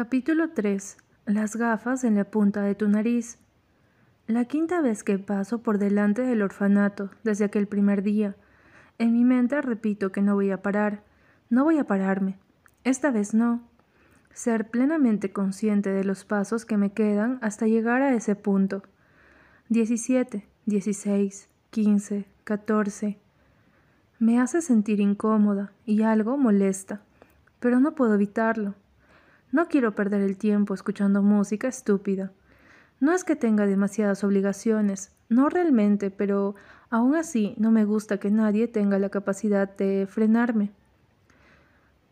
Capítulo 3. Las gafas en la punta de tu nariz. La quinta vez que paso por delante del orfanato desde aquel primer día. En mi mente repito que no voy a parar. No voy a pararme. Esta vez no. Ser plenamente consciente de los pasos que me quedan hasta llegar a ese punto. 17, 16, 15, 14. Me hace sentir incómoda y algo molesta, pero no puedo evitarlo. No quiero perder el tiempo escuchando música estúpida. No es que tenga demasiadas obligaciones, no realmente, pero aún así no me gusta que nadie tenga la capacidad de frenarme.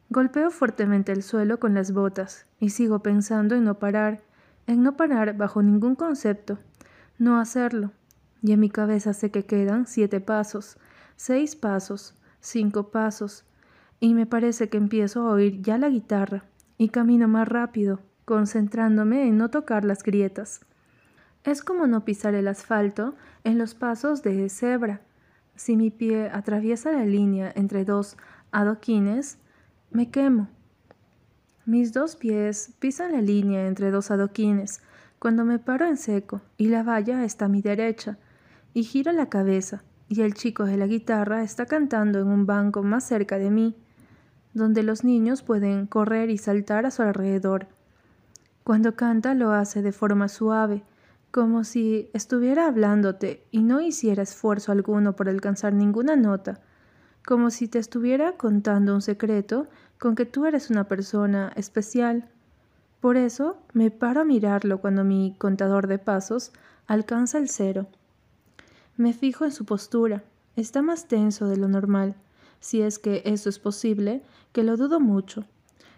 Golpeo fuertemente el suelo con las botas y sigo pensando en no parar, en no parar bajo ningún concepto, no hacerlo. Y en mi cabeza sé que quedan siete pasos, seis pasos, cinco pasos, y me parece que empiezo a oír ya la guitarra y camino más rápido, concentrándome en no tocar las grietas. Es como no pisar el asfalto en los pasos de cebra. Si mi pie atraviesa la línea entre dos adoquines, me quemo. Mis dos pies pisan la línea entre dos adoquines cuando me paro en seco y la valla está a mi derecha y giro la cabeza y el chico de la guitarra está cantando en un banco más cerca de mí donde los niños pueden correr y saltar a su alrededor. Cuando canta lo hace de forma suave, como si estuviera hablándote y no hiciera esfuerzo alguno por alcanzar ninguna nota, como si te estuviera contando un secreto con que tú eres una persona especial. Por eso me paro a mirarlo cuando mi contador de pasos alcanza el cero. Me fijo en su postura, está más tenso de lo normal si es que eso es posible, que lo dudo mucho,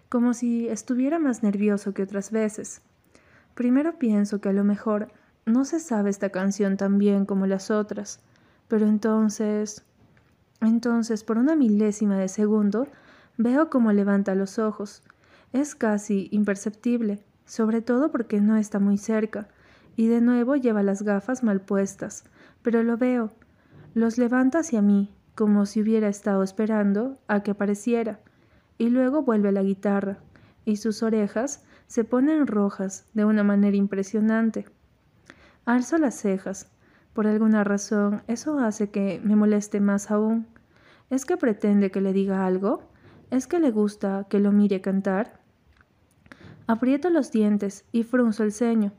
como si estuviera más nervioso que otras veces. Primero pienso que a lo mejor no se sabe esta canción tan bien como las otras, pero entonces... Entonces, por una milésima de segundo, veo cómo levanta los ojos. Es casi imperceptible, sobre todo porque no está muy cerca, y de nuevo lleva las gafas mal puestas, pero lo veo. Los levanta hacia mí, como si hubiera estado esperando a que apareciera, y luego vuelve la guitarra, y sus orejas se ponen rojas de una manera impresionante. Alzo las cejas. Por alguna razón, eso hace que me moleste más aún. ¿Es que pretende que le diga algo? ¿Es que le gusta que lo mire cantar? Aprieto los dientes y frunzo el ceño.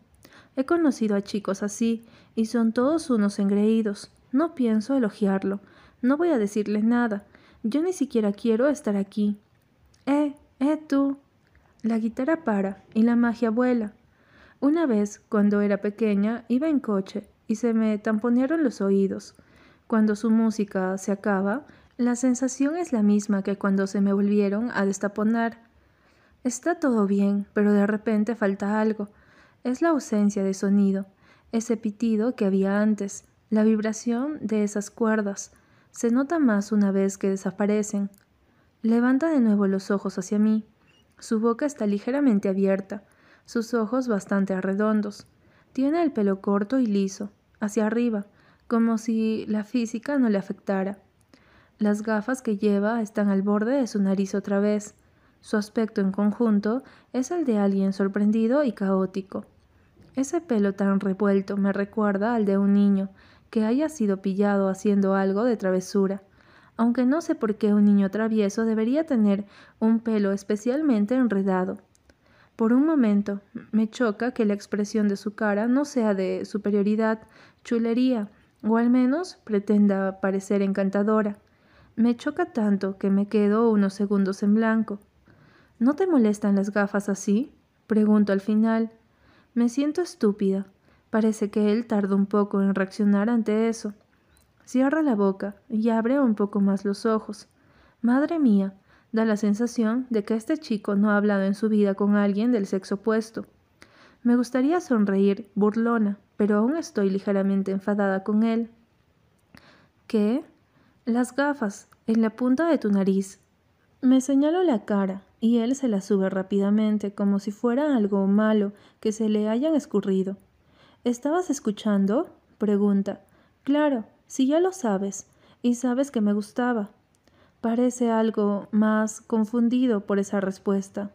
He conocido a chicos así, y son todos unos engreídos. No pienso elogiarlo, no voy a decirle nada. Yo ni siquiera quiero estar aquí. Eh, eh, tú. La guitarra para y la magia vuela. Una vez, cuando era pequeña, iba en coche y se me tamponearon los oídos. Cuando su música se acaba, la sensación es la misma que cuando se me volvieron a destaponar. Está todo bien, pero de repente falta algo. Es la ausencia de sonido, ese pitido que había antes, la vibración de esas cuerdas, se nota más una vez que desaparecen. Levanta de nuevo los ojos hacia mí. Su boca está ligeramente abierta, sus ojos bastante redondos. Tiene el pelo corto y liso, hacia arriba, como si la física no le afectara. Las gafas que lleva están al borde de su nariz otra vez. Su aspecto en conjunto es el de alguien sorprendido y caótico. Ese pelo tan revuelto me recuerda al de un niño que haya sido pillado haciendo algo de travesura, aunque no sé por qué un niño travieso debería tener un pelo especialmente enredado. Por un momento me choca que la expresión de su cara no sea de superioridad, chulería, o al menos pretenda parecer encantadora. Me choca tanto que me quedo unos segundos en blanco. ¿No te molestan las gafas así? Pregunto al final. Me siento estúpida. Parece que él tarda un poco en reaccionar ante eso. Cierra la boca y abre un poco más los ojos. Madre mía, da la sensación de que este chico no ha hablado en su vida con alguien del sexo opuesto. Me gustaría sonreír, burlona, pero aún estoy ligeramente enfadada con él. ¿Qué? Las gafas, en la punta de tu nariz. Me señalo la cara y él se la sube rápidamente como si fuera algo malo que se le hayan escurrido. ¿Estabas escuchando? pregunta. Claro, si ya lo sabes, y sabes que me gustaba. Parece algo más confundido por esa respuesta.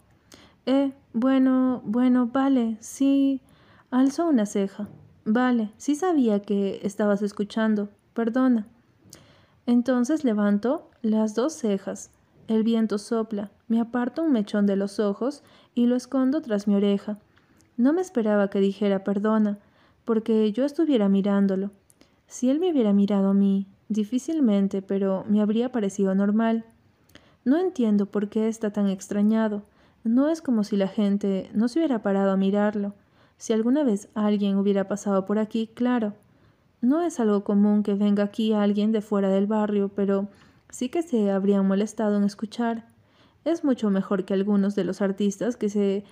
Eh, Bueno, bueno, vale, sí. Alzo una ceja. Vale, sí sabía que estabas escuchando. Perdona. Entonces levanto las dos cejas. El viento sopla, me aparto un mechón de los ojos y lo escondo tras mi oreja. No me esperaba que dijera perdona, porque yo estuviera mirándolo. Si él me hubiera mirado a mí, difícilmente, pero me habría parecido normal. No entiendo por qué está tan extrañado. No es como si la gente no se hubiera parado a mirarlo. Si alguna vez alguien hubiera pasado por aquí, claro. No es algo común que venga aquí alguien de fuera del barrio, pero sí que se habrían molestado en escuchar. Es mucho mejor que algunos de los artistas que se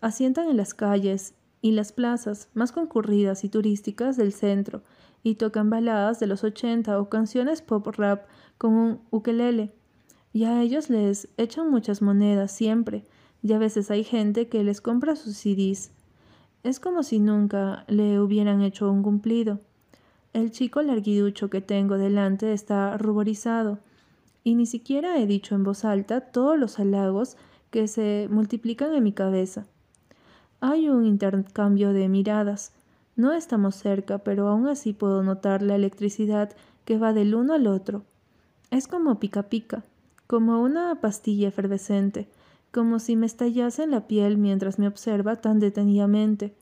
asientan en las calles y las plazas más concurridas y turísticas del centro y tocan baladas de los ochenta o canciones pop rap con un ukelele. Y a ellos les echan muchas monedas siempre, y a veces hay gente que les compra sus CDs. Es como si nunca le hubieran hecho un cumplido. El chico larguiducho que tengo delante está ruborizado, y ni siquiera he dicho en voz alta todos los halagos que se multiplican en mi cabeza. Hay un intercambio de miradas. No estamos cerca, pero aún así puedo notar la electricidad que va del uno al otro. Es como pica pica, como una pastilla efervescente, como si me estallase en la piel mientras me observa tan detenidamente.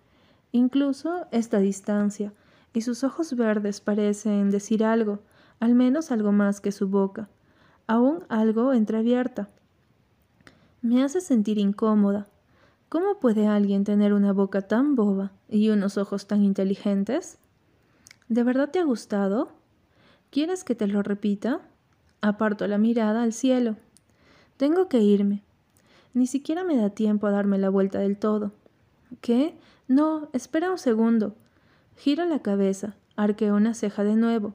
Incluso esta distancia, y sus ojos verdes parecen decir algo, al menos algo más que su boca, aún algo entreabierta. Me hace sentir incómoda. ¿Cómo puede alguien tener una boca tan boba y unos ojos tan inteligentes? ¿De verdad te ha gustado? ¿Quieres que te lo repita? Aparto la mirada al cielo. Tengo que irme. Ni siquiera me da tiempo a darme la vuelta del todo. ¿Qué? No, espera un segundo. Giro la cabeza, arqueo una ceja de nuevo.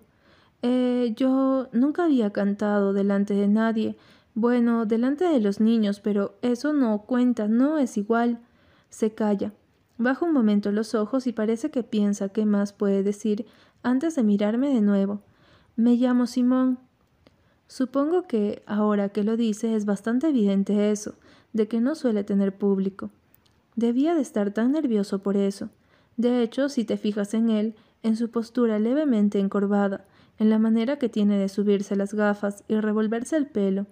Eh, yo nunca había cantado delante de nadie. Bueno, delante de los niños, pero eso no cuenta, no es igual. Se calla. Bajo un momento los ojos y parece que piensa qué más puede decir antes de mirarme de nuevo. Me llamo Simón. Supongo que, ahora que lo dice, es bastante evidente eso, de que no suele tener público. Debía de estar tan nervioso por eso. De hecho, si te fijas en él, en su postura levemente encorvada, en la manera que tiene de subirse las gafas y revolverse el pelo,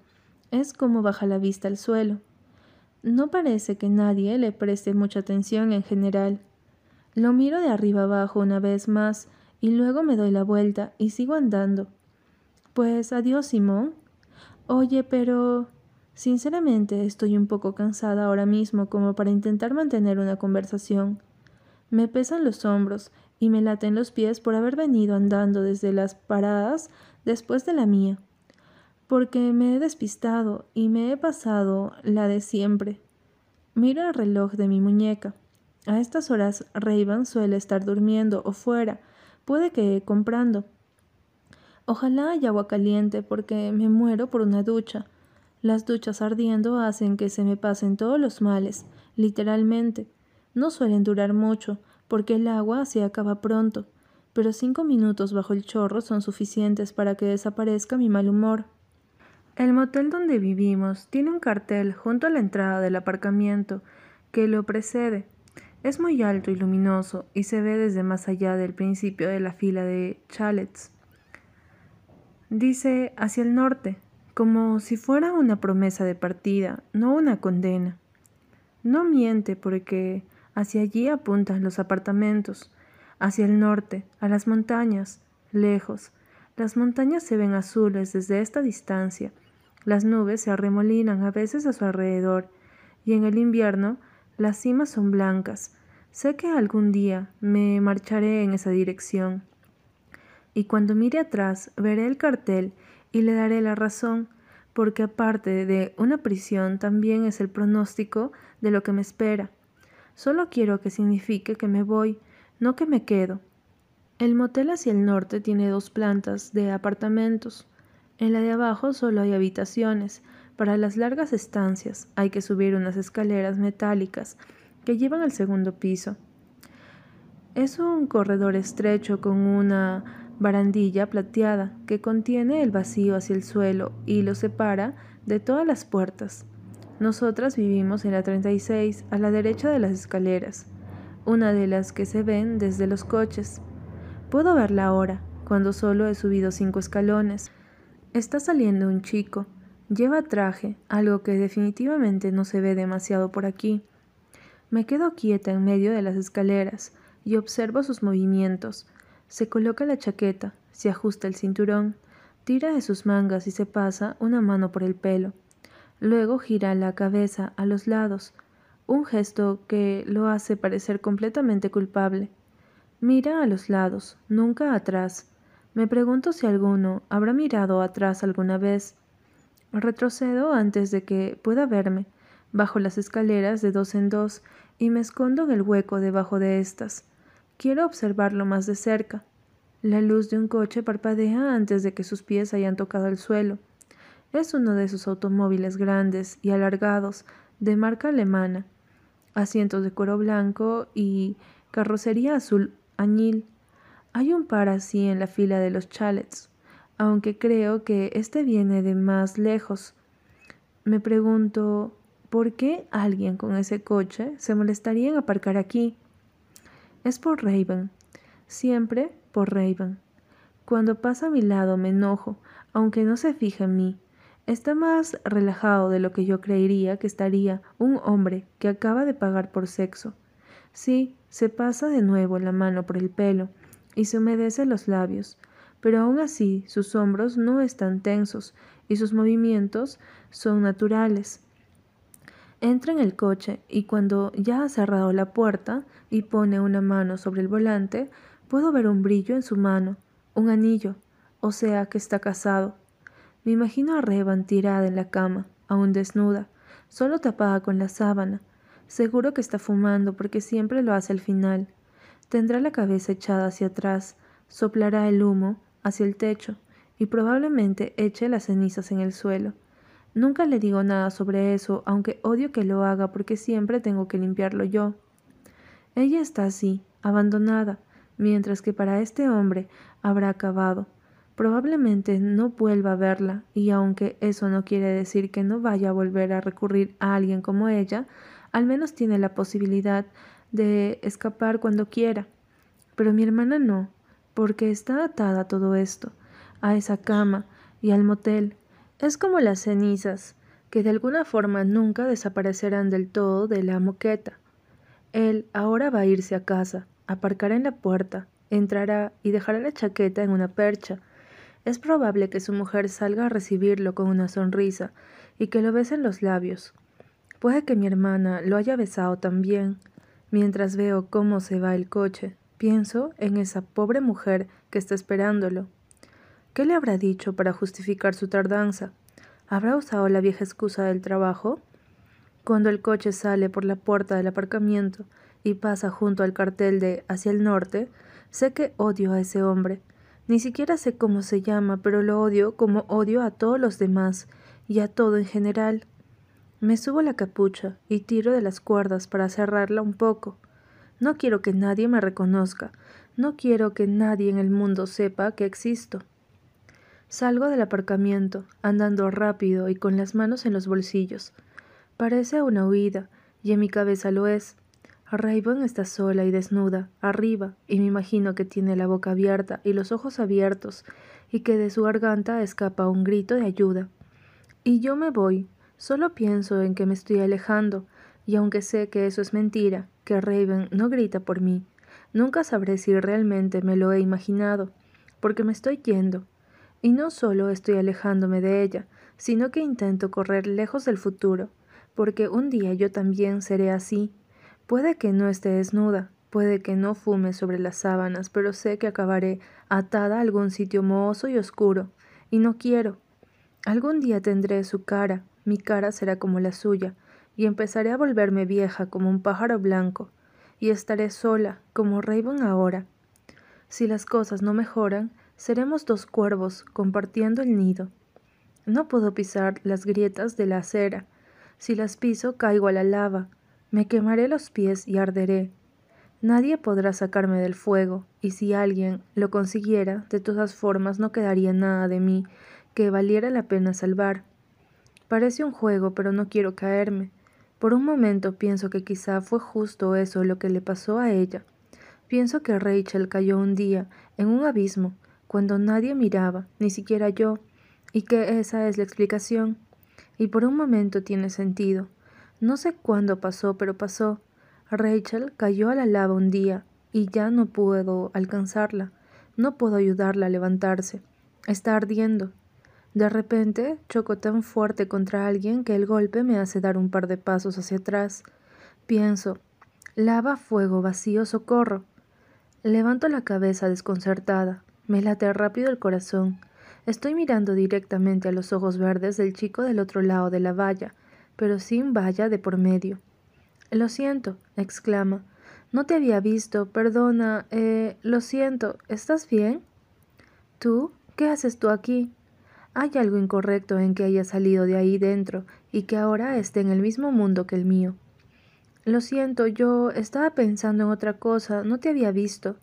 es como baja la vista al suelo. No parece que nadie le preste mucha atención en general. Lo miro de arriba abajo una vez más y luego me doy la vuelta y sigo andando. Pues adiós, Simón. Oye, pero... Sinceramente estoy un poco cansada ahora mismo como para intentar mantener una conversación. Me pesan los hombros y me laten los pies por haber venido andando desde las paradas después de la mía, porque me he despistado y me he pasado la de siempre. Miro el reloj de mi muñeca. A estas horas Rayban suele estar durmiendo o fuera, puede que comprando. Ojalá haya agua caliente porque me muero por una ducha. Las duchas ardiendo hacen que se me pasen todos los males, literalmente. No suelen durar mucho, porque el agua se acaba pronto, pero cinco minutos bajo el chorro son suficientes para que desaparezca mi mal humor. El motel donde vivimos tiene un cartel junto a la entrada del aparcamiento que lo precede. Es muy alto y luminoso y se ve desde más allá del principio de la fila de chalets. Dice hacia el norte, como si fuera una promesa de partida, no una condena. No miente porque Hacia allí apuntan los apartamentos, hacia el norte, a las montañas, lejos. Las montañas se ven azules desde esta distancia. Las nubes se arremolinan a veces a su alrededor, y en el invierno las cimas son blancas. Sé que algún día me marcharé en esa dirección. Y cuando mire atrás veré el cartel y le daré la razón, porque aparte de una prisión también es el pronóstico de lo que me espera. Solo quiero que signifique que me voy, no que me quedo. El motel hacia el norte tiene dos plantas de apartamentos. En la de abajo solo hay habitaciones. Para las largas estancias hay que subir unas escaleras metálicas que llevan al segundo piso. Es un corredor estrecho con una barandilla plateada que contiene el vacío hacia el suelo y lo separa de todas las puertas. Nosotras vivimos en la 36, a la derecha de las escaleras, una de las que se ven desde los coches. Puedo verla ahora, cuando solo he subido cinco escalones. Está saliendo un chico. Lleva traje, algo que definitivamente no se ve demasiado por aquí. Me quedo quieta en medio de las escaleras y observo sus movimientos. Se coloca la chaqueta, se ajusta el cinturón, tira de sus mangas y se pasa una mano por el pelo. Luego gira la cabeza a los lados, un gesto que lo hace parecer completamente culpable. Mira a los lados, nunca atrás. Me pregunto si alguno habrá mirado atrás alguna vez. Retrocedo antes de que pueda verme, bajo las escaleras de dos en dos, y me escondo en el hueco debajo de estas. Quiero observarlo más de cerca. La luz de un coche parpadea antes de que sus pies hayan tocado el suelo. Es uno de esos automóviles grandes y alargados de marca alemana, asientos de cuero blanco y carrocería azul añil. Hay un par así en la fila de los chalets, aunque creo que este viene de más lejos. Me pregunto, ¿por qué alguien con ese coche se molestaría en aparcar aquí? Es por Raven, siempre por Raven. Cuando pasa a mi lado me enojo, aunque no se fija en mí. Está más relajado de lo que yo creería que estaría un hombre que acaba de pagar por sexo. Sí, se pasa de nuevo la mano por el pelo y se humedece los labios, pero aún así sus hombros no están tensos y sus movimientos son naturales. Entra en el coche y cuando ya ha cerrado la puerta y pone una mano sobre el volante, puedo ver un brillo en su mano, un anillo, o sea que está casado. Me imagino a Revan tirada en la cama, aún desnuda, solo tapada con la sábana. Seguro que está fumando porque siempre lo hace al final. Tendrá la cabeza echada hacia atrás, soplará el humo hacia el techo y probablemente eche las cenizas en el suelo. Nunca le digo nada sobre eso, aunque odio que lo haga porque siempre tengo que limpiarlo yo. Ella está así, abandonada, mientras que para este hombre habrá acabado. Probablemente no vuelva a verla, y aunque eso no quiere decir que no vaya a volver a recurrir a alguien como ella, al menos tiene la posibilidad de escapar cuando quiera. Pero mi hermana no, porque está atada a todo esto, a esa cama y al motel. Es como las cenizas, que de alguna forma nunca desaparecerán del todo de la moqueta. Él ahora va a irse a casa, aparcará en la puerta, entrará y dejará la chaqueta en una percha, es probable que su mujer salga a recibirlo con una sonrisa y que lo bese en los labios. Puede que mi hermana lo haya besado también. Mientras veo cómo se va el coche, pienso en esa pobre mujer que está esperándolo. ¿Qué le habrá dicho para justificar su tardanza? ¿Habrá usado la vieja excusa del trabajo? Cuando el coche sale por la puerta del aparcamiento y pasa junto al cartel de hacia el norte, sé que odio a ese hombre ni siquiera sé cómo se llama, pero lo odio como odio a todos los demás y a todo en general. Me subo la capucha y tiro de las cuerdas para cerrarla un poco. No quiero que nadie me reconozca, no quiero que nadie en el mundo sepa que existo. Salgo del aparcamiento, andando rápido y con las manos en los bolsillos. Parece una huida, y en mi cabeza lo es. Raven está sola y desnuda, arriba, y me imagino que tiene la boca abierta y los ojos abiertos, y que de su garganta escapa un grito de ayuda. Y yo me voy, solo pienso en que me estoy alejando, y aunque sé que eso es mentira, que Raven no grita por mí, nunca sabré si realmente me lo he imaginado, porque me estoy yendo. Y no solo estoy alejándome de ella, sino que intento correr lejos del futuro, porque un día yo también seré así, Puede que no esté desnuda, puede que no fume sobre las sábanas, pero sé que acabaré atada a algún sitio mohoso y oscuro, y no quiero. Algún día tendré su cara, mi cara será como la suya, y empezaré a volverme vieja como un pájaro blanco, y estaré sola, como Raven ahora. Si las cosas no mejoran, seremos dos cuervos compartiendo el nido. No puedo pisar las grietas de la acera. Si las piso, caigo a la lava, me quemaré los pies y arderé. Nadie podrá sacarme del fuego, y si alguien lo consiguiera, de todas formas no quedaría nada de mí que valiera la pena salvar. Parece un juego, pero no quiero caerme. Por un momento pienso que quizá fue justo eso lo que le pasó a ella. Pienso que Rachel cayó un día en un abismo, cuando nadie miraba, ni siquiera yo, y que esa es la explicación. Y por un momento tiene sentido. No sé cuándo pasó, pero pasó. Rachel cayó a la lava un día, y ya no puedo alcanzarla. No puedo ayudarla a levantarse. Está ardiendo. De repente choco tan fuerte contra alguien que el golpe me hace dar un par de pasos hacia atrás. Pienso, lava, fuego, vacío, socorro. Levanto la cabeza desconcertada. Me late rápido el corazón. Estoy mirando directamente a los ojos verdes del chico del otro lado de la valla, pero sin valla de por medio. Lo siento, exclama. No te había visto, perdona, eh, lo siento, ¿estás bien? ¿Tú? ¿Qué haces tú aquí? Hay algo incorrecto en que haya salido de ahí dentro y que ahora esté en el mismo mundo que el mío. Lo siento, yo estaba pensando en otra cosa, no te había visto.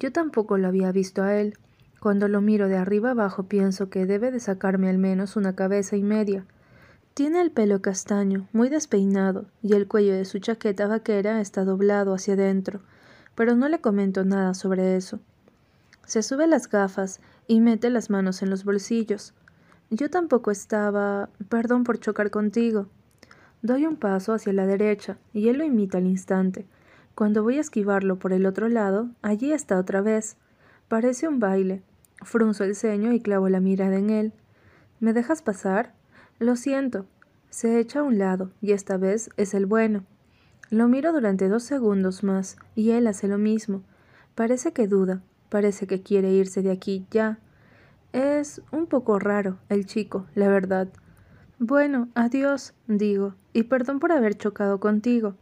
Yo tampoco lo había visto a él. Cuando lo miro de arriba abajo pienso que debe de sacarme al menos una cabeza y media. Tiene el pelo castaño, muy despeinado, y el cuello de su chaqueta vaquera está doblado hacia adentro, pero no le comento nada sobre eso. Se sube las gafas y mete las manos en los bolsillos. Yo tampoco estaba. Perdón por chocar contigo. Doy un paso hacia la derecha y él lo imita al instante. Cuando voy a esquivarlo por el otro lado, allí está otra vez. Parece un baile. Frunzo el ceño y clavo la mirada en él. ¿Me dejas pasar? Lo siento. Se echa a un lado, y esta vez es el bueno. Lo miro durante dos segundos más, y él hace lo mismo. Parece que duda, Parece que quiere irse de aquí ya. Es un poco raro el chico, la verdad. Bueno, adiós, digo, y perdón por haber chocado contigo.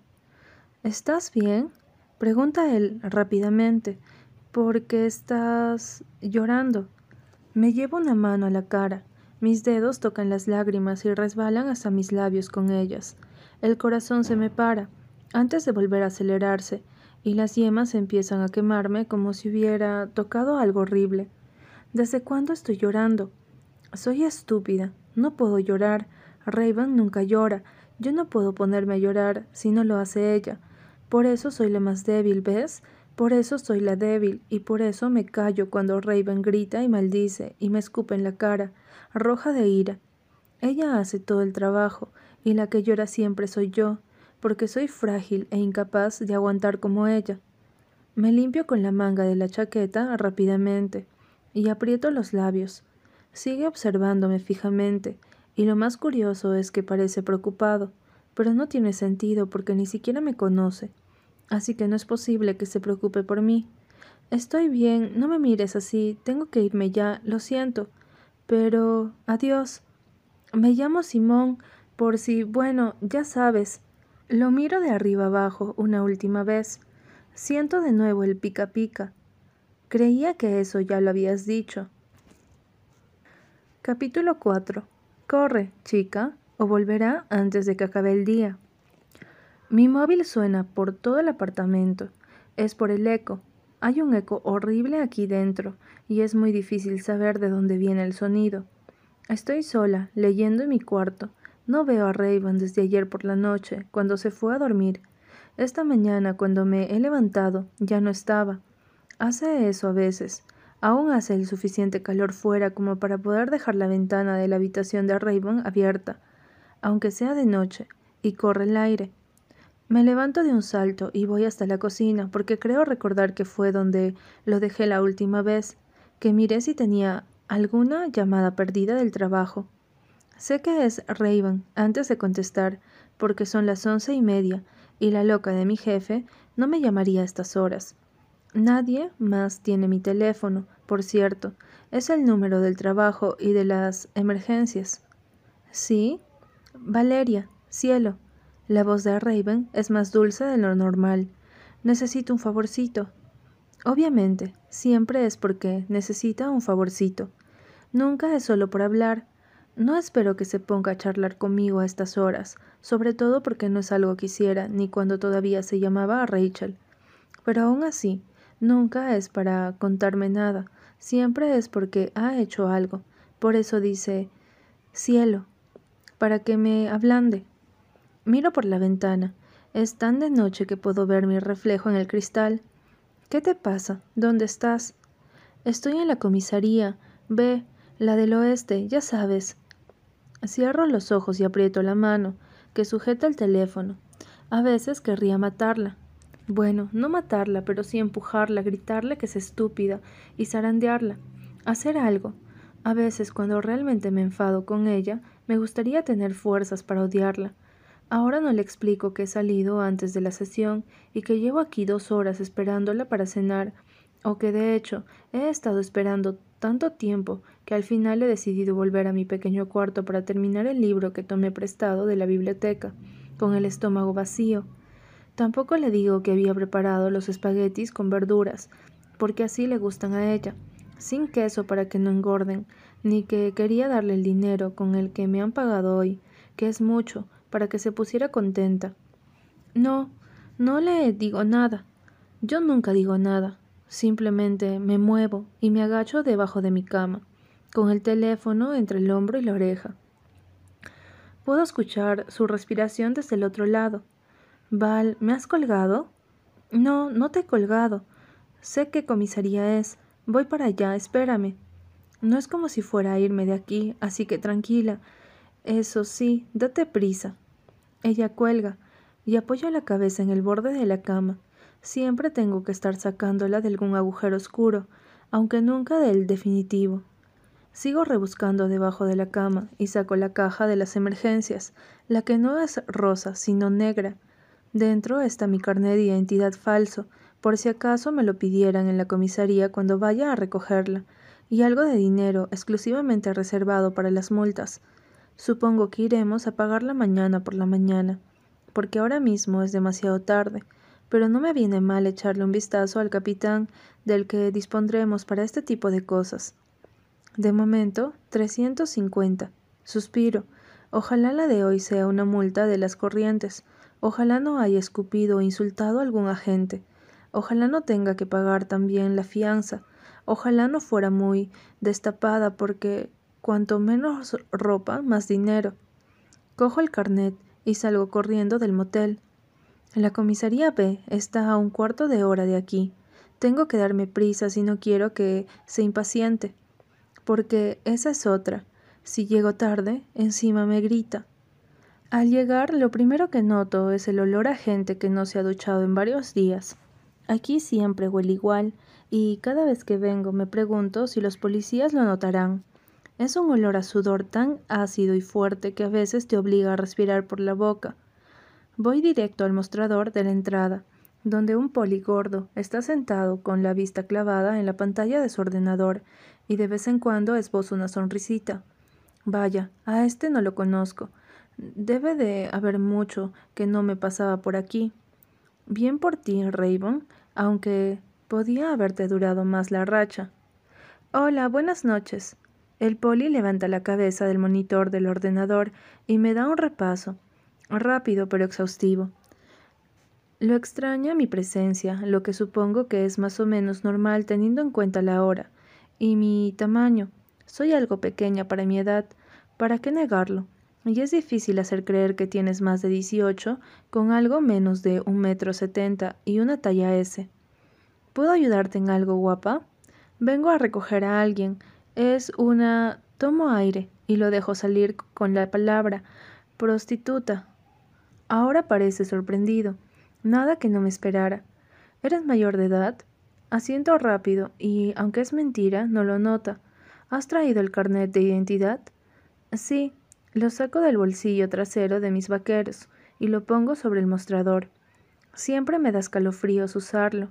¿Estás bien? pregunta él rápidamente. ¿Por qué estás llorando? Me llevo una mano a la cara. Mis dedos tocan las lágrimas y resbalan hasta mis labios con ellas. El corazón se me para, antes de volver a acelerarse, y las yemas empiezan a quemarme como si hubiera tocado algo horrible. ¿Desde cuándo estoy llorando? Soy estúpida, no puedo llorar. Raven nunca llora. Yo no puedo ponerme a llorar si no lo hace ella. Por eso soy la más débil, ¿ves? Por eso soy la débil, y por eso me callo cuando Raven grita y maldice y me escupe en la cara, roja de ira. Ella hace todo el trabajo, y la que llora siempre soy yo porque soy frágil e incapaz de aguantar como ella. Me limpio con la manga de la chaqueta rápidamente y aprieto los labios. Sigue observándome fijamente, y lo más curioso es que parece preocupado, pero no tiene sentido porque ni siquiera me conoce, así que no es posible que se preocupe por mí. Estoy bien, no me mires así, tengo que irme ya, lo siento. Pero... adiós. Me llamo Simón, por si, bueno, ya sabes, lo miro de arriba abajo una última vez. Siento de nuevo el pica pica. Creía que eso ya lo habías dicho. Capítulo 4. Corre, chica, o volverá antes de que acabe el día. Mi móvil suena por todo el apartamento. Es por el eco. Hay un eco horrible aquí dentro, y es muy difícil saber de dónde viene el sonido. Estoy sola, leyendo en mi cuarto, no veo a Raven desde ayer por la noche, cuando se fue a dormir. Esta mañana, cuando me he levantado, ya no estaba. Hace eso a veces. Aún hace el suficiente calor fuera como para poder dejar la ventana de la habitación de Raven abierta, aunque sea de noche, y corre el aire. Me levanto de un salto y voy hasta la cocina, porque creo recordar que fue donde lo dejé la última vez, que miré si tenía alguna llamada perdida del trabajo. Sé que es Raven antes de contestar, porque son las once y media, y la loca de mi jefe no me llamaría a estas horas. Nadie más tiene mi teléfono, por cierto, es el número del trabajo y de las emergencias. ¿Sí? Valeria, cielo. La voz de Raven es más dulce de lo normal. Necesito un favorcito. Obviamente, siempre es porque necesita un favorcito. Nunca es solo por hablar, no espero que se ponga a charlar conmigo a estas horas, sobre todo porque no es algo que hiciera ni cuando todavía se llamaba a Rachel. Pero aún así, nunca es para contarme nada, siempre es porque ha hecho algo. Por eso dice Cielo. para que me ablande. Miro por la ventana. Es tan de noche que puedo ver mi reflejo en el cristal. ¿Qué te pasa? ¿Dónde estás? Estoy en la comisaría. Ve, la del oeste, ya sabes. Cierro los ojos y aprieto la mano, que sujeta el teléfono. A veces querría matarla. Bueno, no matarla, pero sí empujarla, gritarle que es estúpida y zarandearla. Hacer algo. A veces, cuando realmente me enfado con ella, me gustaría tener fuerzas para odiarla. Ahora no le explico que he salido antes de la sesión y que llevo aquí dos horas esperándola para cenar, o que de hecho he estado esperando tanto tiempo que al final he decidido volver a mi pequeño cuarto para terminar el libro que tomé prestado de la biblioteca, con el estómago vacío. Tampoco le digo que había preparado los espaguetis con verduras, porque así le gustan a ella, sin queso para que no engorden, ni que quería darle el dinero con el que me han pagado hoy, que es mucho, para que se pusiera contenta. No, no le digo nada. Yo nunca digo nada. Simplemente me muevo y me agacho debajo de mi cama, con el teléfono entre el hombro y la oreja. Puedo escuchar su respiración desde el otro lado. Val, ¿me has colgado? No, no te he colgado. Sé qué comisaría es. Voy para allá, espérame. No es como si fuera a irme de aquí, así que tranquila. Eso sí, date prisa. Ella cuelga y apoya la cabeza en el borde de la cama. Siempre tengo que estar sacándola de algún agujero oscuro, aunque nunca del definitivo. Sigo rebuscando debajo de la cama y saco la caja de las emergencias, la que no es rosa, sino negra. Dentro está mi carnet de identidad falso, por si acaso me lo pidieran en la comisaría cuando vaya a recogerla, y algo de dinero exclusivamente reservado para las multas. Supongo que iremos a pagarla mañana por la mañana, porque ahora mismo es demasiado tarde, pero no me viene mal echarle un vistazo al capitán del que dispondremos para este tipo de cosas. De momento, 350. Suspiro. Ojalá la de hoy sea una multa de las corrientes. Ojalá no haya escupido o insultado a algún agente. Ojalá no tenga que pagar también la fianza. Ojalá no fuera muy destapada porque cuanto menos ropa, más dinero. Cojo el carnet y salgo corriendo del motel. La comisaría B está a un cuarto de hora de aquí. Tengo que darme prisa si no quiero que se impaciente. Porque esa es otra. Si llego tarde, encima me grita. Al llegar, lo primero que noto es el olor a gente que no se ha duchado en varios días. Aquí siempre huele igual, y cada vez que vengo me pregunto si los policías lo notarán. Es un olor a sudor tan ácido y fuerte que a veces te obliga a respirar por la boca. Voy directo al mostrador de la entrada, donde un poli gordo está sentado con la vista clavada en la pantalla de su ordenador y de vez en cuando esboza una sonrisita. Vaya, a este no lo conozco. Debe de haber mucho que no me pasaba por aquí. Bien por ti, Raven, aunque podía haberte durado más la racha. Hola, buenas noches. El poli levanta la cabeza del monitor del ordenador y me da un repaso rápido pero exhaustivo. Lo extraña mi presencia, lo que supongo que es más o menos normal teniendo en cuenta la hora, y mi tamaño. Soy algo pequeña para mi edad, ¿para qué negarlo? Y es difícil hacer creer que tienes más de 18 con algo menos de un metro setenta y una talla S. ¿Puedo ayudarte en algo, guapa? Vengo a recoger a alguien. Es una... Tomo aire y lo dejo salir con la palabra prostituta. Ahora parece sorprendido. Nada que no me esperara. ¿Eres mayor de edad? Asiento rápido y, aunque es mentira, no lo nota. ¿Has traído el carnet de identidad? Sí. Lo saco del bolsillo trasero de mis vaqueros y lo pongo sobre el mostrador. Siempre me da escalofríos usarlo.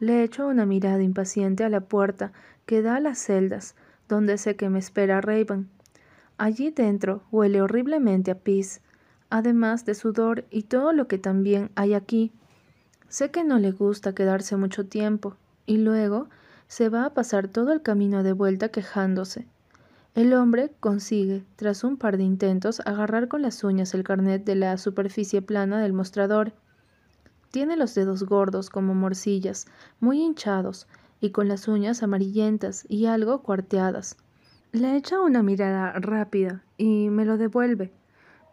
Le echo una mirada impaciente a la puerta que da a las celdas, donde sé que me espera Raven. Allí dentro huele horriblemente a pis, además de sudor y todo lo que también hay aquí. Sé que no le gusta quedarse mucho tiempo, y luego se va a pasar todo el camino de vuelta quejándose. El hombre consigue, tras un par de intentos, agarrar con las uñas el carnet de la superficie plana del mostrador. Tiene los dedos gordos como morcillas, muy hinchados, y con las uñas amarillentas y algo cuarteadas. Le echa una mirada rápida y me lo devuelve.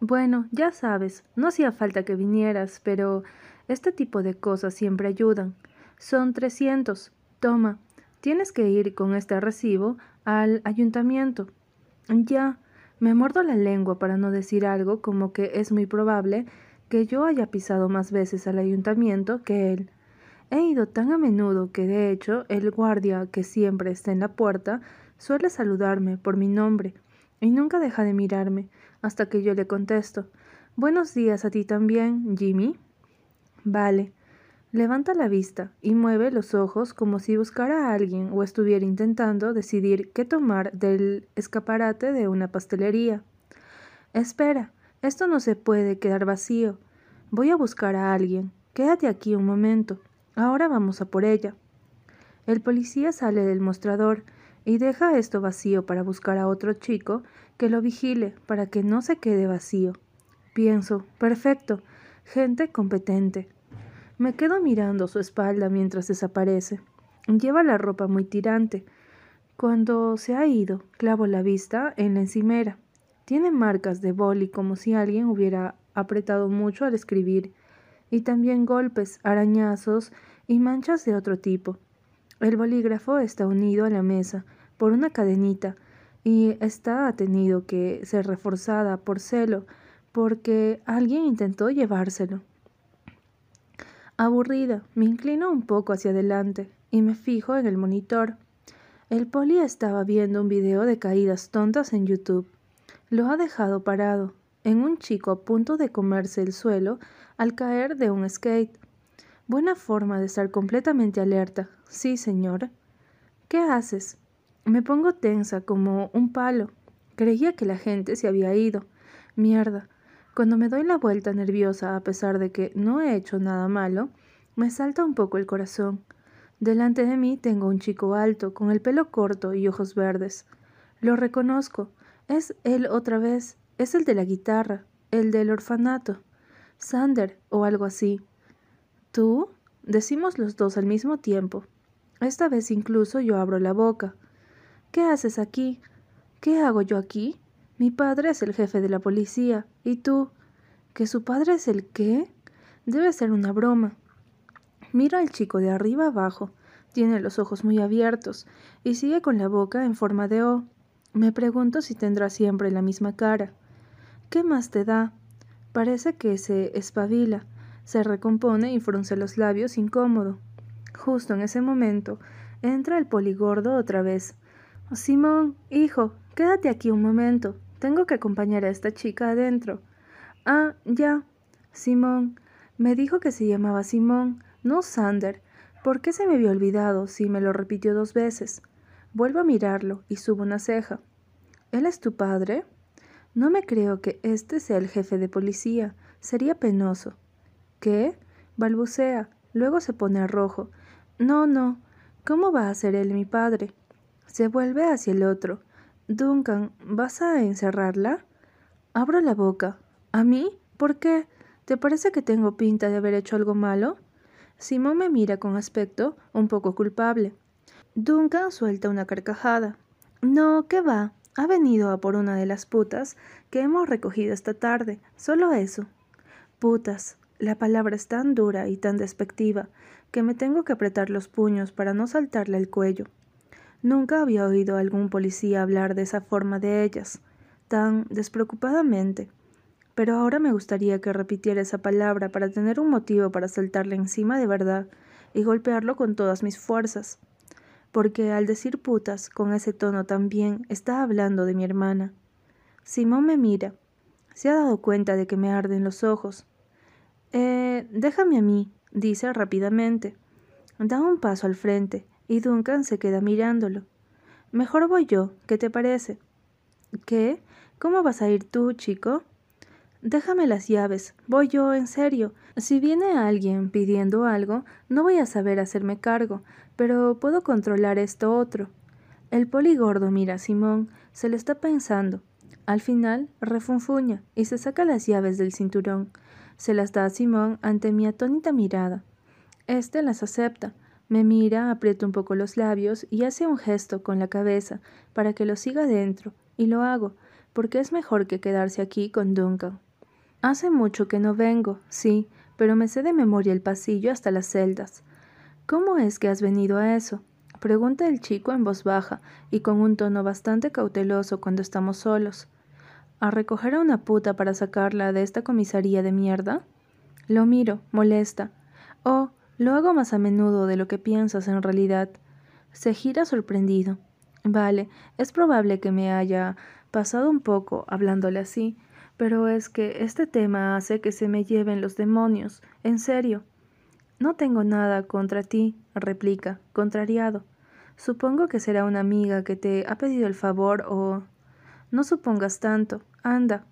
Bueno, ya sabes, no hacía falta que vinieras, pero este tipo de cosas siempre ayudan. Son trescientos. Toma, tienes que ir con este recibo al ayuntamiento. Ya, me muerdo la lengua para no decir algo como que es muy probable que yo haya pisado más veces al ayuntamiento que él. He ido tan a menudo que de hecho el guardia que siempre está en la puerta suele saludarme por mi nombre y nunca deja de mirarme hasta que yo le contesto Buenos días a ti también, Jimmy. Vale. Levanta la vista y mueve los ojos como si buscara a alguien o estuviera intentando decidir qué tomar del escaparate de una pastelería. Espera, esto no se puede quedar vacío. Voy a buscar a alguien. Quédate aquí un momento. Ahora vamos a por ella. El policía sale del mostrador y deja esto vacío para buscar a otro chico que lo vigile para que no se quede vacío. Pienso, perfecto, gente competente. Me quedo mirando su espalda mientras desaparece. Lleva la ropa muy tirante. Cuando se ha ido, clavo la vista en la encimera. Tiene marcas de boli como si alguien hubiera apretado mucho al escribir y también golpes, arañazos y manchas de otro tipo. El bolígrafo está unido a la mesa por una cadenita y está tenido que ser reforzada por celo porque alguien intentó llevárselo. Aburrida, me inclino un poco hacia adelante y me fijo en el monitor. El poli estaba viendo un video de caídas tontas en YouTube. Lo ha dejado parado, en un chico a punto de comerse el suelo al caer de un skate. Buena forma de estar completamente alerta. Sí, señor. ¿Qué haces? Me pongo tensa como un palo. Creía que la gente se había ido. Mierda. Cuando me doy la vuelta nerviosa, a pesar de que no he hecho nada malo, me salta un poco el corazón. Delante de mí tengo un chico alto, con el pelo corto y ojos verdes. Lo reconozco. Es él otra vez. Es el de la guitarra, el del orfanato. Sander o algo así. ¿Tú? Decimos los dos al mismo tiempo. Esta vez incluso yo abro la boca. ¿Qué haces aquí? ¿Qué hago yo aquí? Mi padre es el jefe de la policía. ¿Y tú? ¿Que su padre es el qué? Debe ser una broma. Mira al chico de arriba abajo. Tiene los ojos muy abiertos y sigue con la boca en forma de O. Me pregunto si tendrá siempre la misma cara. ¿Qué más te da? Parece que se espabila, se recompone y frunce los labios incómodo. Justo en ese momento entra el poligordo otra vez. Simón, hijo, quédate aquí un momento. Tengo que acompañar a esta chica adentro. Ah, ya. Simón. Me dijo que se llamaba Simón, no Sander. ¿Por qué se me había olvidado si me lo repitió dos veces? Vuelvo a mirarlo y subo una ceja. ¿Él es tu padre? No me creo que este sea el jefe de policía. Sería penoso. ¿Qué? balbucea. Luego se pone rojo. No, no. ¿Cómo va a ser él mi padre? Se vuelve hacia el otro. Duncan, ¿vas a encerrarla? Abro la boca. ¿A mí? ¿Por qué? ¿Te parece que tengo pinta de haber hecho algo malo? Simón me mira con aspecto un poco culpable. Duncan suelta una carcajada. No, ¿qué va? Ha venido a por una de las putas que hemos recogido esta tarde. Solo eso. Putas. La palabra es tan dura y tan despectiva que me tengo que apretar los puños para no saltarle el cuello. Nunca había oído a algún policía hablar de esa forma de ellas, tan despreocupadamente. Pero ahora me gustaría que repitiera esa palabra para tener un motivo para saltarle encima de verdad y golpearlo con todas mis fuerzas porque al decir putas con ese tono también está hablando de mi hermana. Simón me mira. Se ha dado cuenta de que me arden los ojos. Eh, déjame a mí, dice rápidamente. Da un paso al frente y Duncan se queda mirándolo. Mejor voy yo, ¿qué te parece? ¿Qué? ¿Cómo vas a ir tú, chico? Déjame las llaves, voy yo, en serio. Si viene alguien pidiendo algo, no voy a saber hacerme cargo, pero puedo controlar esto otro. El poligordo mira a Simón, se lo está pensando. Al final, refunfuña y se saca las llaves del cinturón. Se las da a Simón ante mi atónita mirada. Este las acepta, me mira, aprieta un poco los labios y hace un gesto con la cabeza para que lo siga dentro, y lo hago, porque es mejor que quedarse aquí con Duncan. Hace mucho que no vengo, sí, pero me sé de memoria el pasillo hasta las celdas. ¿Cómo es que has venido a eso? Pregunta el chico en voz baja y con un tono bastante cauteloso cuando estamos solos. ¿A recoger a una puta para sacarla de esta comisaría de mierda? Lo miro, molesta. Oh, lo hago más a menudo de lo que piensas en realidad. Se gira sorprendido. Vale, es probable que me haya pasado un poco hablándole así, pero es que este tema hace que se me lleven los demonios, en serio. No tengo nada contra ti, replica, contrariado. Supongo que será una amiga que te ha pedido el favor o... No supongas tanto. Anda.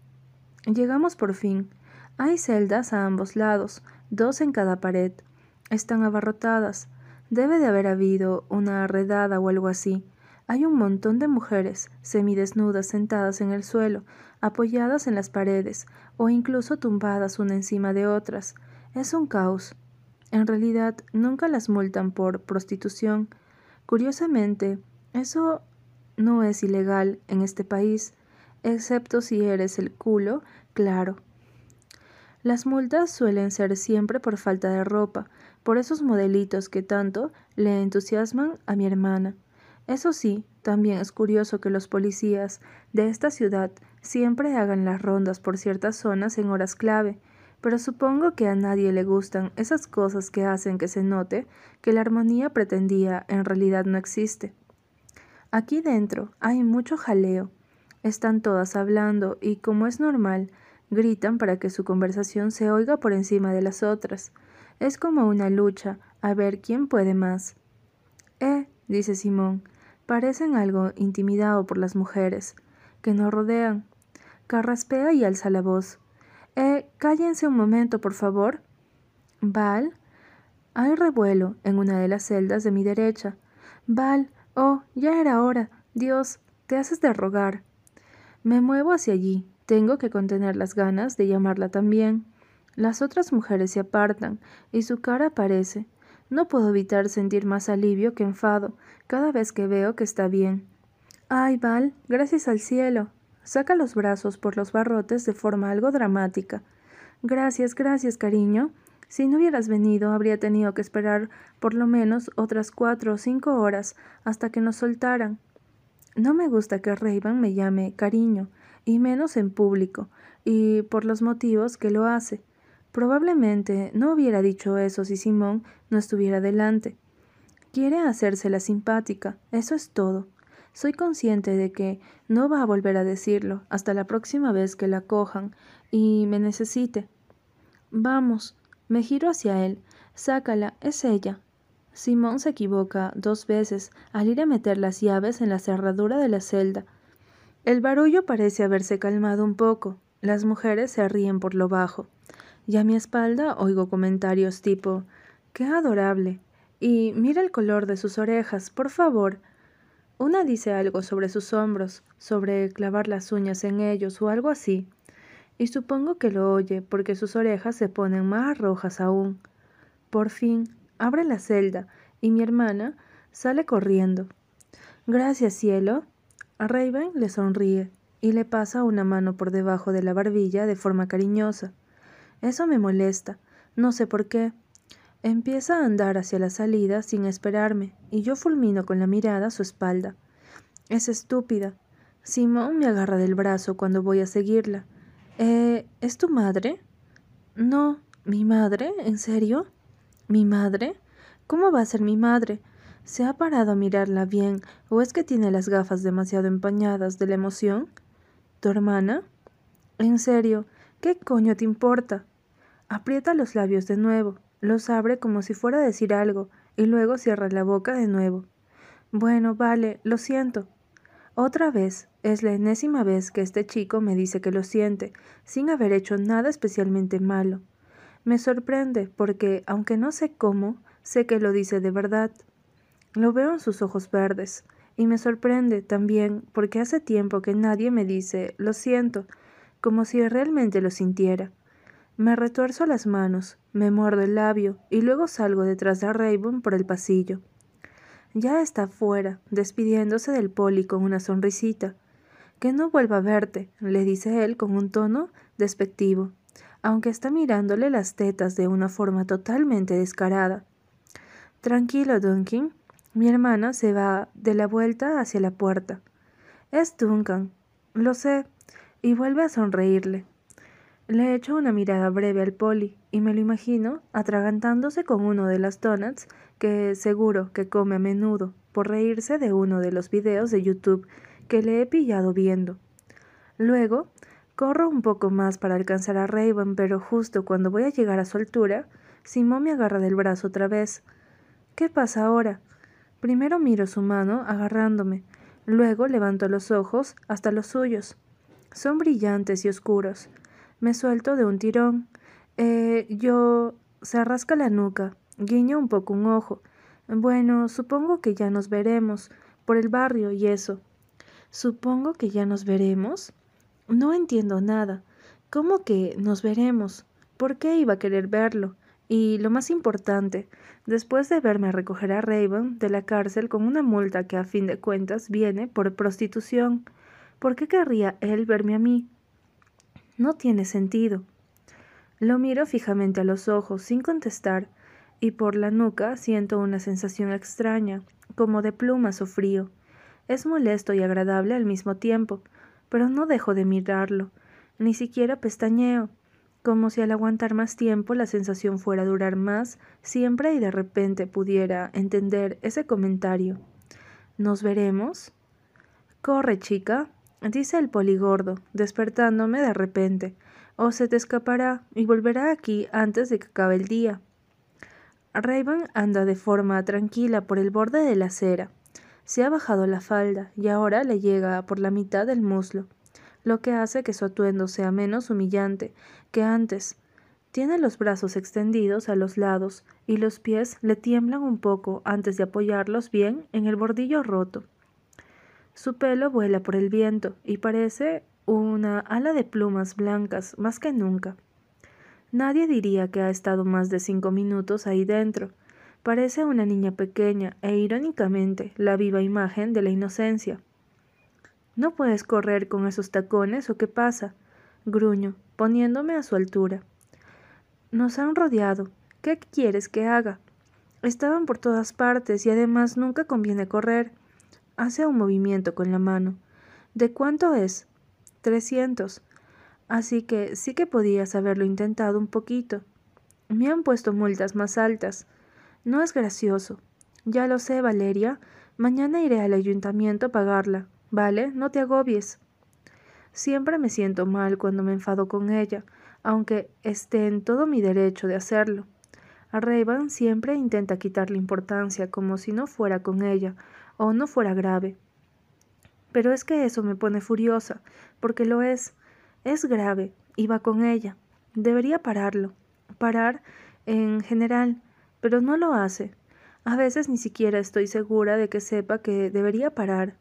Llegamos por fin. Hay celdas a ambos lados, dos en cada pared. Están abarrotadas. Debe de haber habido una redada o algo así. Hay un montón de mujeres, semidesnudas, sentadas en el suelo, apoyadas en las paredes, o incluso tumbadas una encima de otras. Es un caos. En realidad, nunca las multan por prostitución. Curiosamente, eso no es ilegal en este país, excepto si eres el culo, claro. Las multas suelen ser siempre por falta de ropa, por esos modelitos que tanto le entusiasman a mi hermana. Eso sí, también es curioso que los policías de esta ciudad siempre hagan las rondas por ciertas zonas en horas clave, pero supongo que a nadie le gustan esas cosas que hacen que se note que la armonía pretendía en realidad no existe. Aquí dentro hay mucho jaleo. Están todas hablando y, como es normal, gritan para que su conversación se oiga por encima de las otras. Es como una lucha, a ver quién puede más. Eh, dice Simón, parecen algo intimidado por las mujeres, que nos rodean. Carraspea y alza la voz. Eh, cállense un momento, por favor. Val. Hay revuelo en una de las celdas de mi derecha. Val. Oh, ya era hora. Dios, te haces de rogar. Me muevo hacia allí. Tengo que contener las ganas de llamarla también. Las otras mujeres se apartan y su cara aparece. No puedo evitar sentir más alivio que enfado cada vez que veo que está bien. Ay, Val, gracias al cielo. Saca los brazos por los barrotes de forma algo dramática. Gracias, gracias, cariño. Si no hubieras venido, habría tenido que esperar por lo menos otras cuatro o cinco horas hasta que nos soltaran. No me gusta que Raven me llame cariño, y menos en público, y por los motivos que lo hace. Probablemente no hubiera dicho eso si Simón no estuviera delante. Quiere hacérsela simpática, eso es todo. Soy consciente de que no va a volver a decirlo hasta la próxima vez que la cojan y me necesite. Vamos, me giro hacia él. Sácala, es ella. Simón se equivoca dos veces al ir a meter las llaves en la cerradura de la celda. El barullo parece haberse calmado un poco. Las mujeres se ríen por lo bajo y a mi espalda oigo comentarios tipo ¡Qué adorable! Y mira el color de sus orejas, por favor. Una dice algo sobre sus hombros, sobre clavar las uñas en ellos o algo así. Y supongo que lo oye porque sus orejas se ponen más rojas aún. Por fin, abre la celda y mi hermana sale corriendo. Gracias, cielo. Raven le sonríe y le pasa una mano por debajo de la barbilla de forma cariñosa. Eso me molesta, no sé por qué. Empieza a andar hacia la salida sin esperarme, y yo fulmino con la mirada su espalda. Es estúpida. Simón me agarra del brazo cuando voy a seguirla. Eh, ¿es tu madre? No, ¿mi madre? ¿En serio? ¿Mi madre? ¿Cómo va a ser mi madre? ¿Se ha parado a mirarla bien o es que tiene las gafas demasiado empañadas de la emoción? ¿Tu hermana? En serio, ¿qué coño te importa? Aprieta los labios de nuevo, los abre como si fuera a decir algo, y luego cierra la boca de nuevo. Bueno, vale, lo siento. Otra vez, es la enésima vez que este chico me dice que lo siente, sin haber hecho nada especialmente malo. Me sorprende porque, aunque no sé cómo, sé que lo dice de verdad. Lo veo en sus ojos verdes, y me sorprende también porque hace tiempo que nadie me dice lo siento, como si realmente lo sintiera. Me retuerzo las manos, me muerdo el labio y luego salgo detrás de Raven por el pasillo. Ya está fuera, despidiéndose del poli con una sonrisita. Que no vuelva a verte, le dice él con un tono despectivo. aunque está mirándole las tetas de una forma totalmente descarada. Tranquilo, Duncan. Mi hermana se va de la vuelta hacia la puerta. Es Duncan. Lo sé. Y vuelve a sonreírle. Le echo una mirada breve al poli y me lo imagino atragantándose con uno de las donuts que seguro que come a menudo por reírse de uno de los videos de YouTube que le he pillado viendo. Luego, corro un poco más para alcanzar a Raven, pero justo cuando voy a llegar a su altura, Simón me agarra del brazo otra vez. ¿Qué pasa ahora? Primero miro su mano agarrándome, luego levanto los ojos hasta los suyos. Son brillantes y oscuros. Me suelto de un tirón. Eh, yo... se rasca la nuca, guiña un poco un ojo. Bueno, supongo que ya nos veremos, por el barrio y eso. Supongo que ya nos veremos. No entiendo nada. ¿Cómo que nos veremos? ¿Por qué iba a querer verlo? Y lo más importante, después de verme recoger a Raven de la cárcel con una multa que a fin de cuentas viene por prostitución, ¿por qué querría él verme a mí? No tiene sentido. Lo miro fijamente a los ojos sin contestar y por la nuca siento una sensación extraña, como de plumas o frío. Es molesto y agradable al mismo tiempo, pero no dejo de mirarlo, ni siquiera pestañeo, como si al aguantar más tiempo la sensación fuera a durar más siempre y de repente pudiera entender ese comentario. ¿Nos veremos? Corre, chica, dice el poligordo, despertándome de repente, o se te escapará y volverá aquí antes de que acabe el día. Raven anda de forma tranquila por el borde de la acera. Se ha bajado la falda y ahora le llega por la mitad del muslo, lo que hace que su atuendo sea menos humillante que antes. Tiene los brazos extendidos a los lados y los pies le tiemblan un poco antes de apoyarlos bien en el bordillo roto. Su pelo vuela por el viento y parece una ala de plumas blancas más que nunca. Nadie diría que ha estado más de cinco minutos ahí dentro, Parece una niña pequeña e irónicamente la viva imagen de la inocencia. ¿No puedes correr con esos tacones o qué pasa? gruño, poniéndome a su altura. Nos han rodeado. ¿Qué quieres que haga? Estaban por todas partes y además nunca conviene correr. Hace un movimiento con la mano. ¿De cuánto es? Trescientos. Así que sí que podías haberlo intentado un poquito. Me han puesto multas más altas. No es gracioso. Ya lo sé, Valeria. Mañana iré al ayuntamiento a pagarla. ¿Vale? No te agobies. Siempre me siento mal cuando me enfado con ella, aunque esté en todo mi derecho de hacerlo. A Rayban siempre intenta quitarle importancia como si no fuera con ella o no fuera grave. Pero es que eso me pone furiosa, porque lo es. Es grave y va con ella. Debería pararlo. Parar en general pero no lo hace. A veces ni siquiera estoy segura de que sepa que debería parar.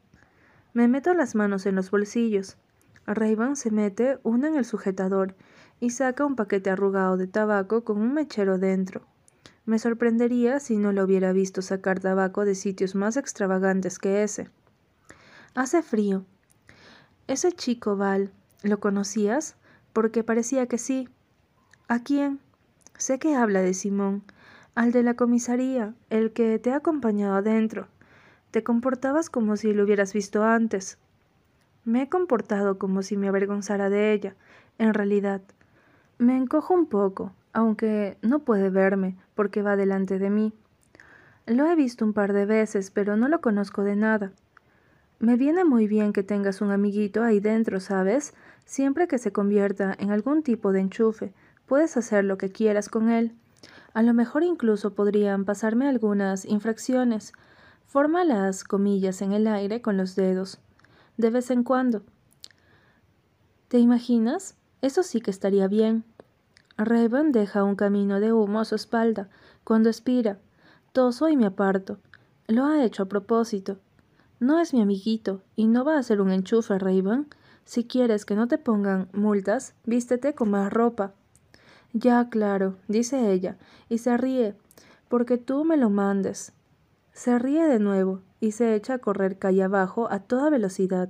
Me meto las manos en los bolsillos. Rayban se mete una en el sujetador y saca un paquete arrugado de tabaco con un mechero dentro. Me sorprendería si no lo hubiera visto sacar tabaco de sitios más extravagantes que ese. Hace frío. Ese chico, Val, ¿lo conocías? Porque parecía que sí. ¿A quién? Sé que habla de Simón, al de la comisaría, el que te ha acompañado adentro. Te comportabas como si lo hubieras visto antes. Me he comportado como si me avergonzara de ella, en realidad. Me encojo un poco, aunque no puede verme, porque va delante de mí. Lo he visto un par de veces, pero no lo conozco de nada. Me viene muy bien que tengas un amiguito ahí dentro, ¿sabes? Siempre que se convierta en algún tipo de enchufe, puedes hacer lo que quieras con él. A lo mejor incluso podrían pasarme algunas infracciones. Forma las comillas en el aire con los dedos. De vez en cuando. ¿Te imaginas? Eso sí que estaría bien. Raven deja un camino de humo a su espalda. Cuando expira, toso y me aparto. Lo ha hecho a propósito. No es mi amiguito y no va a ser un enchufe, Raven. Si quieres que no te pongan multas, vístete con más ropa. Ya, claro, dice ella, y se ríe, porque tú me lo mandes. Se ríe de nuevo y se echa a correr calle abajo a toda velocidad.